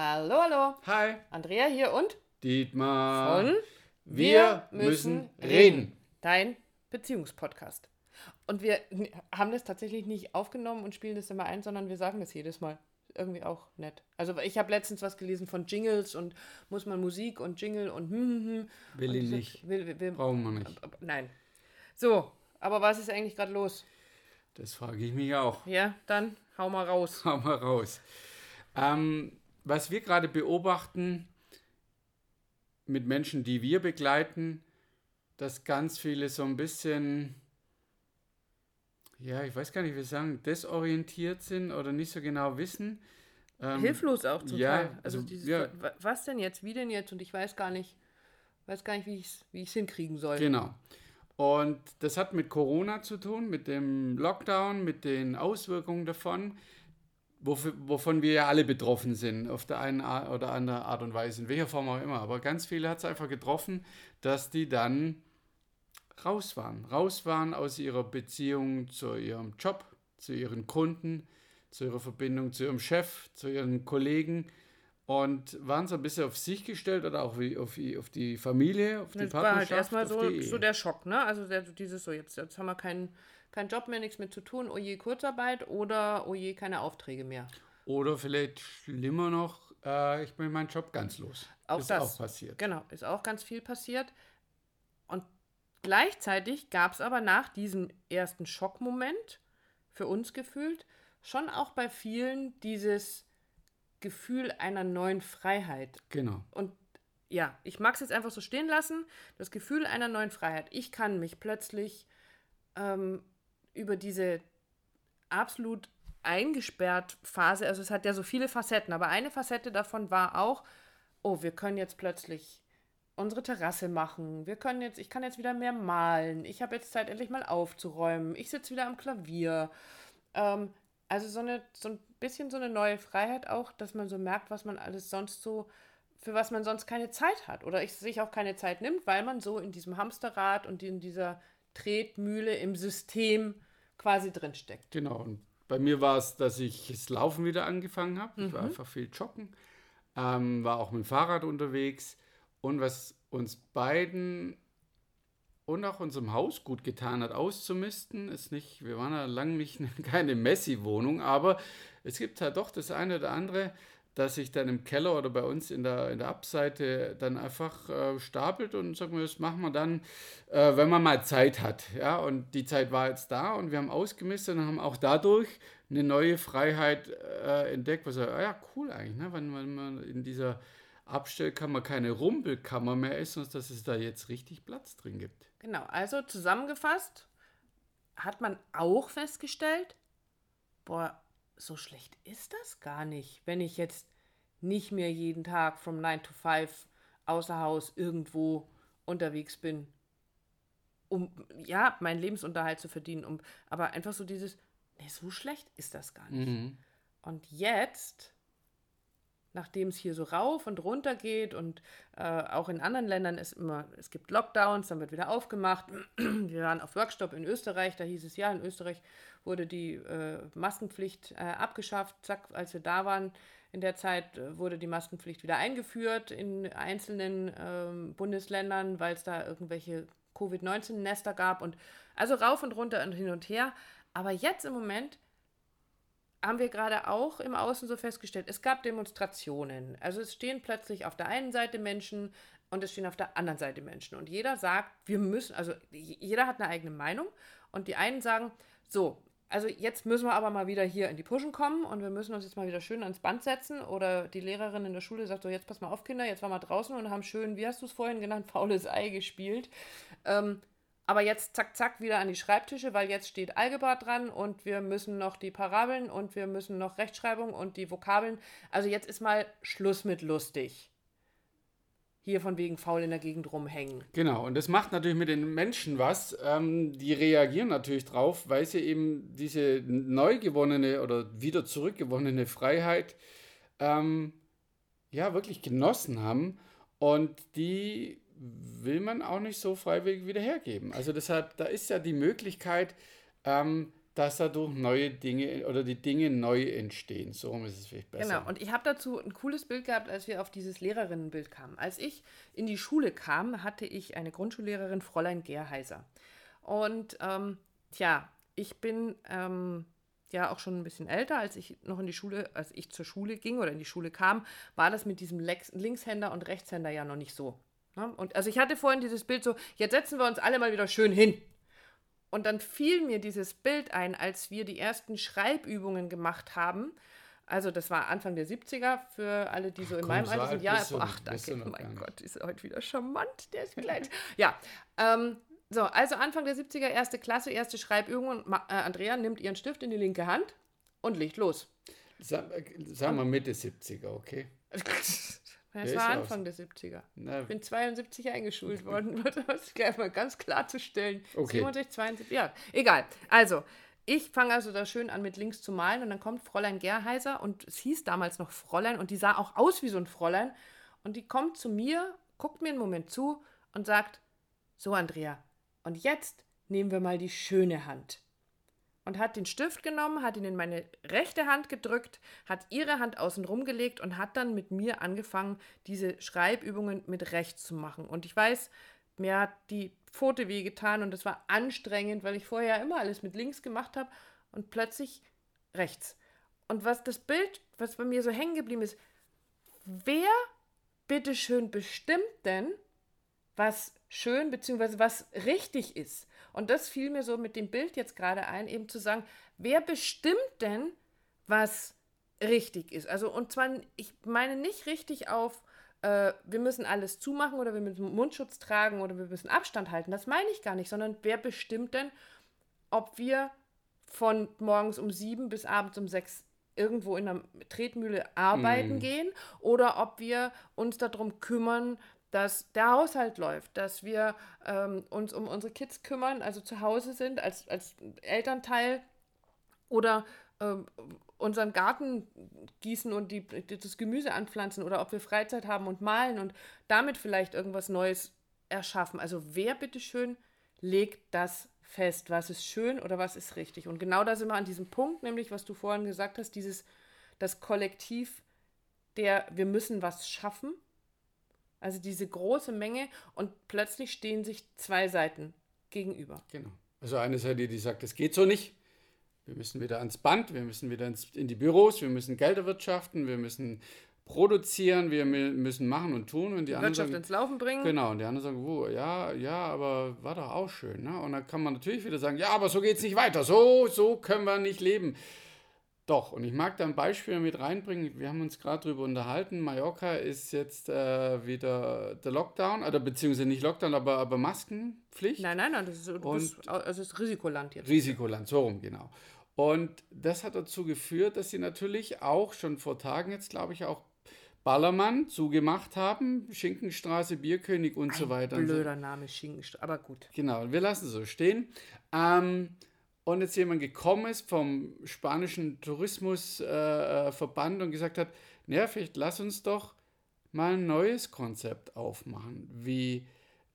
Hallo, hallo. Hi, Andrea hier und Dietmar. von Wir müssen reden. Dein Beziehungspodcast. Und wir haben das tatsächlich nicht aufgenommen und spielen das immer ein, sondern wir sagen das jedes Mal. Irgendwie auch nett. Also ich habe letztens was gelesen von Jingles und muss man Musik und Jingle und hm, hm, hm. Will ich nicht. Will, will, will, Brauchen wir nicht. Nein. So, aber was ist eigentlich gerade los? Das frage ich mich auch. Ja, dann hau mal raus. Hau mal raus. Ähm, was wir gerade beobachten mit Menschen, die wir begleiten, dass ganz viele so ein bisschen, ja, ich weiß gar nicht, wie sagen, desorientiert sind oder nicht so genau wissen. Ähm, Hilflos auch zum ja, Teil. Also, also, dieses, ja. wa- was denn jetzt, wie denn jetzt? Und ich weiß gar nicht, weiß gar nicht, wie ich es wie ich's hinkriegen soll. Genau. Und das hat mit Corona zu tun, mit dem Lockdown, mit den Auswirkungen davon, wovon wir ja alle betroffen sind, auf der einen oder andere Art und Weise, in welcher Form auch immer. Aber ganz viele hat es einfach getroffen, dass die dann raus waren. Raus waren aus ihrer Beziehung zu ihrem Job, zu ihren Kunden, zu ihrer Verbindung zu ihrem Chef, zu ihren Kollegen und waren so ein bisschen auf sich gestellt oder auch wie auf, die- auf die Familie, auf die Das war halt Partnerschaft. erstmal so, so der Schock, ne? Also der, dieses so, jetzt, jetzt haben wir keinen keinen Job mehr, nichts mehr zu tun, oh je, Kurzarbeit oder oh je, keine Aufträge mehr. Oder vielleicht schlimmer noch, äh, ich bin meinen Job ganz los. Auch ist das. auch passiert. Genau, ist auch ganz viel passiert. Und gleichzeitig gab es aber nach diesem ersten Schockmoment, für uns gefühlt, schon auch bei vielen dieses Gefühl einer neuen Freiheit. Genau. Und ja, ich mag es jetzt einfach so stehen lassen. Das Gefühl einer neuen Freiheit. Ich kann mich plötzlich ähm, über diese absolut eingesperrt Phase, also es hat ja so viele Facetten, aber eine Facette davon war auch, oh, wir können jetzt plötzlich unsere Terrasse machen. Wir können jetzt, ich kann jetzt wieder mehr malen. Ich habe jetzt Zeit, endlich mal aufzuräumen. Ich sitze wieder am Klavier. Ähm, also so, eine, so ein bisschen so eine neue Freiheit auch, dass man so merkt, was man alles sonst so, für was man sonst keine Zeit hat. Oder ich, sich auch keine Zeit nimmt, weil man so in diesem Hamsterrad und in dieser Tretmühle im System quasi drinsteckt. Genau. Und bei mir war es, dass ich das Laufen wieder angefangen habe. Ich war Mhm. einfach viel joggen, ähm, war auch mit dem Fahrrad unterwegs. Und was uns beiden und auch unserem Haus gut getan hat, auszumisten, ist nicht, wir waren ja lange nicht keine Messi-Wohnung, aber es gibt halt doch das eine oder andere, dass sich dann im Keller oder bei uns in der, in der Abseite dann einfach äh, stapelt und sagen wir, das machen wir dann, äh, wenn man mal Zeit hat. Ja, und die Zeit war jetzt da und wir haben ausgemistet und haben auch dadurch eine neue Freiheit äh, entdeckt, was ah ja cool eigentlich, ne? wenn, wenn man in dieser Abstellkammer keine Rumpelkammer mehr ist, sondern dass es da jetzt richtig Platz drin gibt. Genau, also zusammengefasst hat man auch festgestellt, boah, so schlecht ist das gar nicht, wenn ich jetzt nicht mehr jeden Tag from 9 to 5 außer Haus irgendwo unterwegs bin, um ja, meinen Lebensunterhalt zu verdienen, um aber einfach so dieses, nee, so schlecht ist das gar nicht. Mhm. Und jetzt, nachdem es hier so rauf und runter geht und äh, auch in anderen Ländern ist immer, es gibt Lockdowns, dann wird wieder aufgemacht. Wir waren auf Workshop in Österreich, da hieß es ja, in Österreich wurde die äh, Maskenpflicht äh, abgeschafft. Zack, als wir da waren, in der Zeit äh, wurde die Maskenpflicht wieder eingeführt in einzelnen ähm, Bundesländern, weil es da irgendwelche Covid-19-Nester gab und also rauf und runter und hin und her. Aber jetzt im Moment haben wir gerade auch im Außen so festgestellt, es gab Demonstrationen. Also es stehen plötzlich auf der einen Seite Menschen und es stehen auf der anderen Seite Menschen. Und jeder sagt, wir müssen, also jeder hat eine eigene Meinung. Und die einen sagen, so, also jetzt müssen wir aber mal wieder hier in die Puschen kommen und wir müssen uns jetzt mal wieder schön ans Band setzen. Oder die Lehrerin in der Schule sagt so, jetzt pass mal auf, Kinder, jetzt waren wir draußen und haben schön, wie hast du es vorhin genannt, faules Ei gespielt. Ähm, aber jetzt zack, zack, wieder an die Schreibtische, weil jetzt steht Algebra dran und wir müssen noch die Parabeln und wir müssen noch Rechtschreibung und die Vokabeln. Also jetzt ist mal Schluss mit lustig. Hier von wegen faul in der Gegend rumhängen. Genau, und das macht natürlich mit den Menschen was. Ähm, die reagieren natürlich drauf, weil sie eben diese neu gewonnene oder wieder zurückgewonnene Freiheit ähm, ja wirklich genossen haben. Und die will man auch nicht so freiwillig wieder hergeben. Also deshalb, da ist ja die Möglichkeit, ähm, dass dadurch neue Dinge oder die Dinge neu entstehen. So ist es vielleicht besser. Genau, und ich habe dazu ein cooles Bild gehabt, als wir auf dieses Lehrerinnenbild kamen. Als ich in die Schule kam, hatte ich eine Grundschullehrerin, Fräulein Gerheiser. Und ähm, tja, ich bin ähm, ja auch schon ein bisschen älter, als ich noch in die Schule, als ich zur Schule ging oder in die Schule kam, war das mit diesem Lex Linkshänder und Rechtshänder ja noch nicht so. Ne? Und also ich hatte vorhin dieses Bild so, jetzt setzen wir uns alle mal wieder schön hin. Und dann fiel mir dieses Bild ein, als wir die ersten Schreibübungen gemacht haben. Also das war Anfang der 70er für alle, die so in Komm, meinem Alter sind. Ja, du, ach danke, mein Gott, ist heute wieder charmant, der ist kleid. ja, ähm, so, also Anfang der 70er, erste Klasse, erste Schreibübungen. Äh, Andrea nimmt ihren Stift in die linke Hand und legt los. Sag, sagen wir Mitte 70er, okay? Es war Anfang aus? der 70er. Na, ich bin 72 eingeschult worden, das gleich mal ganz klarzustellen. Okay. 67, 72, ja, egal. Also, ich fange also da schön an mit links zu malen und dann kommt Fräulein Gerheiser und es hieß damals noch Fräulein und die sah auch aus wie so ein Fräulein und die kommt zu mir, guckt mir einen Moment zu und sagt, so Andrea, und jetzt nehmen wir mal die schöne Hand und hat den Stift genommen, hat ihn in meine rechte Hand gedrückt, hat ihre Hand außen rumgelegt und hat dann mit mir angefangen, diese Schreibübungen mit rechts zu machen. Und ich weiß, mir hat die Pfote wehgetan und es war anstrengend, weil ich vorher immer alles mit links gemacht habe und plötzlich rechts. Und was das Bild, was bei mir so hängen geblieben ist, wer bitteschön bestimmt denn, was schön bzw. was richtig ist? Und das fiel mir so mit dem Bild jetzt gerade ein, eben zu sagen, wer bestimmt denn, was richtig ist? Also, und zwar, ich meine nicht richtig auf, äh, wir müssen alles zumachen oder wir müssen Mundschutz tragen oder wir müssen Abstand halten. Das meine ich gar nicht, sondern wer bestimmt denn, ob wir von morgens um sieben bis abends um sechs irgendwo in einer Tretmühle arbeiten mm. gehen oder ob wir uns darum kümmern, dass der Haushalt läuft, dass wir ähm, uns um unsere Kids kümmern, also zu Hause sind als, als Elternteil oder ähm, unseren Garten gießen und die, das Gemüse anpflanzen oder ob wir Freizeit haben und malen und damit vielleicht irgendwas Neues erschaffen. Also wer bitteschön legt das fest, was ist schön oder was ist richtig. Und genau da sind wir an diesem Punkt, nämlich was du vorhin gesagt hast, dieses das Kollektiv der wir müssen was schaffen also diese große Menge und plötzlich stehen sich zwei Seiten gegenüber. Genau. Also eine Seite, die sagt, es geht so nicht. Wir müssen wieder ans Band, wir müssen wieder ins, in die Büros, wir müssen Geld erwirtschaften, wir müssen produzieren, wir müssen machen und tun. Und die, die Wirtschaft sagen, ins Laufen bringen. Genau, und die anderen sagen, oh, ja, ja, aber war doch auch schön. Ne? Und dann kann man natürlich wieder sagen, ja, aber so geht es nicht weiter, so, so können wir nicht leben. Doch, und ich mag da ein Beispiel mit reinbringen. Wir haben uns gerade darüber unterhalten. Mallorca ist jetzt äh, wieder der Lockdown, oder beziehungsweise nicht Lockdown, aber, aber Maskenpflicht. Nein, nein, nein, das ist, und, also ist Risikoland jetzt. Risikoland, so rum, genau. Und das hat dazu geführt, dass sie natürlich auch schon vor Tagen jetzt, glaube ich, auch Ballermann zugemacht haben, Schinkenstraße, Bierkönig und ein so weiter. Blöder Name, Schinkenstraße, aber gut. Genau, wir lassen es so stehen. Ähm, und jetzt jemand gekommen ist vom spanischen Tourismusverband äh, und gesagt hat, naja, vielleicht lass uns doch mal ein neues Konzept aufmachen. Wie,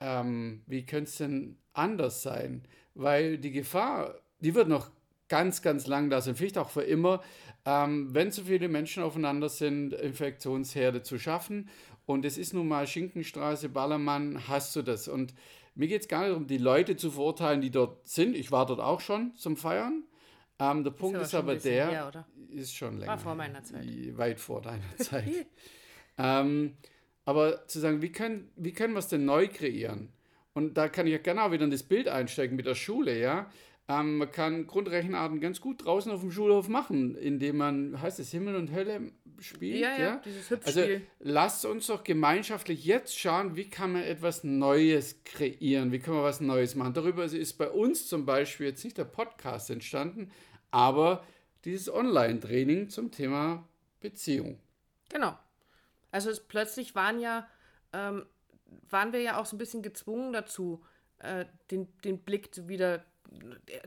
ähm, wie könnte es denn anders sein? Weil die Gefahr, die wird noch ganz, ganz lang da sein, vielleicht auch für immer, ähm, wenn zu viele Menschen aufeinander sind, Infektionsherde zu schaffen. Und es ist nun mal Schinkenstraße, Ballermann, hast du das. Und mir geht es gar nicht darum, die Leute zu verurteilen, die dort sind. Ich war dort auch schon zum Feiern. Ähm, der ist Punkt ist aber der, her, ist schon länger. War vor meiner Zeit. Weit vor deiner Zeit. ähm, aber zu sagen, wie können, wie können wir es denn neu kreieren? Und da kann ich ja gerne auch wieder in das Bild einsteigen mit der Schule, ja. Ähm, man kann Grundrechenarten ganz gut draußen auf dem Schulhof machen, indem man, heißt es Himmel und Hölle spielt. Ja, ja, ja? dieses Also lasst uns doch gemeinschaftlich jetzt schauen, wie kann man etwas Neues kreieren, wie können wir was Neues machen. Darüber ist bei uns zum Beispiel jetzt nicht der Podcast entstanden, aber dieses Online-Training zum Thema Beziehung. Genau. Also es, plötzlich waren ja, ähm, waren wir ja auch so ein bisschen gezwungen dazu, äh, den, den Blick wieder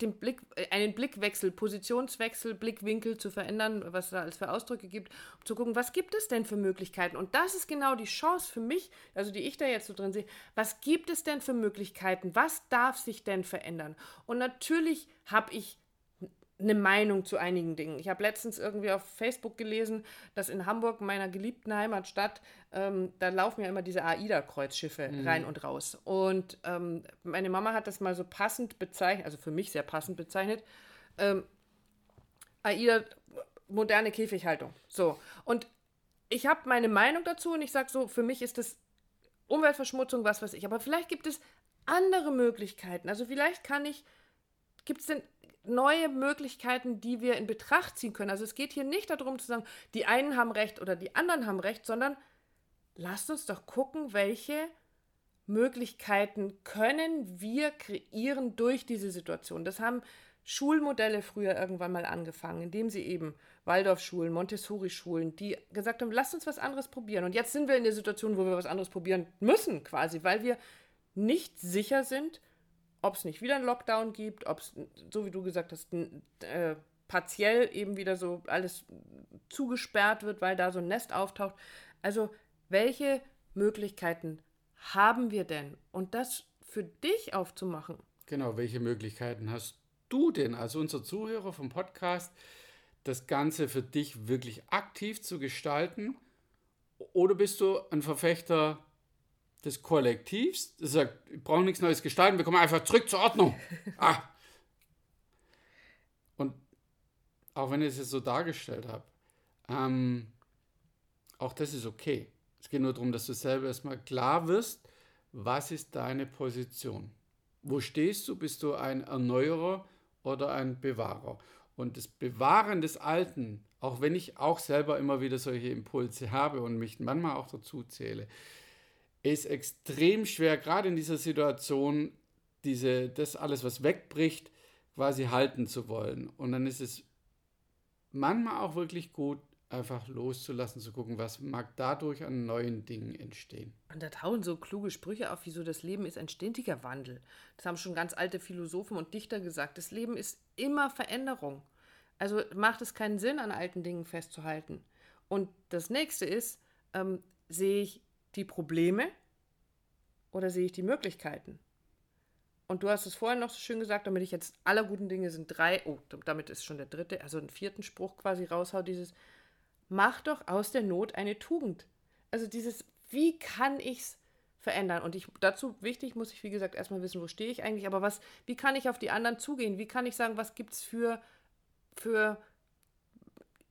den Blick, einen Blickwechsel, Positionswechsel, Blickwinkel zu verändern, was da alles für Ausdrücke gibt, um zu gucken, was gibt es denn für Möglichkeiten? Und das ist genau die Chance für mich, also die ich da jetzt so drin sehe. Was gibt es denn für Möglichkeiten? Was darf sich denn verändern? Und natürlich habe ich eine Meinung zu einigen Dingen. Ich habe letztens irgendwie auf Facebook gelesen, dass in Hamburg, meiner geliebten Heimatstadt, ähm, da laufen ja immer diese AIDA-Kreuzschiffe mhm. rein und raus. Und ähm, meine Mama hat das mal so passend bezeichnet, also für mich sehr passend bezeichnet. Ähm, AIDA, moderne Käfighaltung. So. Und ich habe meine Meinung dazu und ich sage so, für mich ist das Umweltverschmutzung, was weiß ich. Aber vielleicht gibt es andere Möglichkeiten. Also vielleicht kann ich, gibt es denn neue Möglichkeiten, die wir in Betracht ziehen können. Also es geht hier nicht darum zu sagen, die einen haben recht oder die anderen haben recht, sondern lasst uns doch gucken, welche Möglichkeiten können wir kreieren durch diese Situation. Das haben Schulmodelle früher irgendwann mal angefangen, indem sie eben Waldorfschulen, Montessori-Schulen, die gesagt haben, lasst uns was anderes probieren. Und jetzt sind wir in der Situation, wo wir was anderes probieren müssen, quasi, weil wir nicht sicher sind, ob es nicht wieder einen Lockdown gibt, ob es, so wie du gesagt hast, äh, partiell eben wieder so alles zugesperrt wird, weil da so ein Nest auftaucht. Also, welche Möglichkeiten haben wir denn? Und das für dich aufzumachen. Genau, welche Möglichkeiten hast du denn als unser Zuhörer vom Podcast, das Ganze für dich wirklich aktiv zu gestalten? Oder bist du ein Verfechter des Kollektivs, das sagt, wir brauchen nichts Neues gestalten, wir kommen einfach zurück zur Ordnung. Ah. Und auch wenn ich es jetzt so dargestellt habe, ähm, auch das ist okay. Es geht nur darum, dass du selber erstmal klar wirst, was ist deine Position? Wo stehst du? Bist du ein Erneuerer oder ein Bewahrer? Und das Bewahren des Alten, auch wenn ich auch selber immer wieder solche Impulse habe und mich manchmal auch dazu zähle, ist extrem schwer, gerade in dieser Situation, diese, das alles, was wegbricht, quasi halten zu wollen. Und dann ist es manchmal auch wirklich gut, einfach loszulassen, zu gucken, was mag dadurch an neuen Dingen entstehen. Und da tauchen so kluge Sprüche auf, wieso das Leben ist ein ständiger Wandel. Das haben schon ganz alte Philosophen und Dichter gesagt. Das Leben ist immer Veränderung. Also macht es keinen Sinn, an alten Dingen festzuhalten. Und das nächste ist, ähm, sehe ich die Probleme oder sehe ich die Möglichkeiten? Und du hast es vorhin noch so schön gesagt, damit ich jetzt aller guten Dinge sind drei, oh, damit ist schon der dritte, also einen vierten Spruch quasi raushau, dieses, mach doch aus der Not eine Tugend. Also dieses, wie kann ich es verändern? Und ich, dazu wichtig muss ich, wie gesagt, erstmal wissen, wo stehe ich eigentlich, aber was, wie kann ich auf die anderen zugehen? Wie kann ich sagen, was gibt es für, für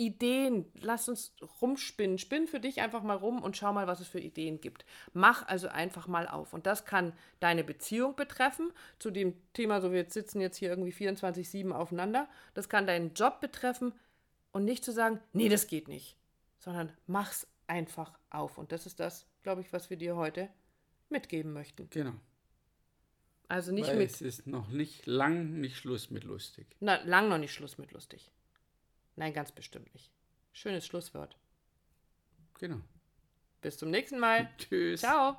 Ideen, lass uns rumspinnen. Spinn für dich einfach mal rum und schau mal, was es für Ideen gibt. Mach also einfach mal auf. Und das kann deine Beziehung betreffen, zu dem Thema, so wir sitzen jetzt hier irgendwie 24-7 aufeinander. Das kann deinen Job betreffen und nicht zu sagen, nee, das geht nicht, sondern mach's einfach auf. Und das ist das, glaube ich, was wir dir heute mitgeben möchten. Genau. Also nicht Weil mit. Es ist noch nicht lang nicht Schluss mit lustig. Na, lang noch nicht Schluss mit lustig. Nein, ganz bestimmt nicht. Schönes Schlusswort. Genau. Bis zum nächsten Mal. Tschüss. Ciao.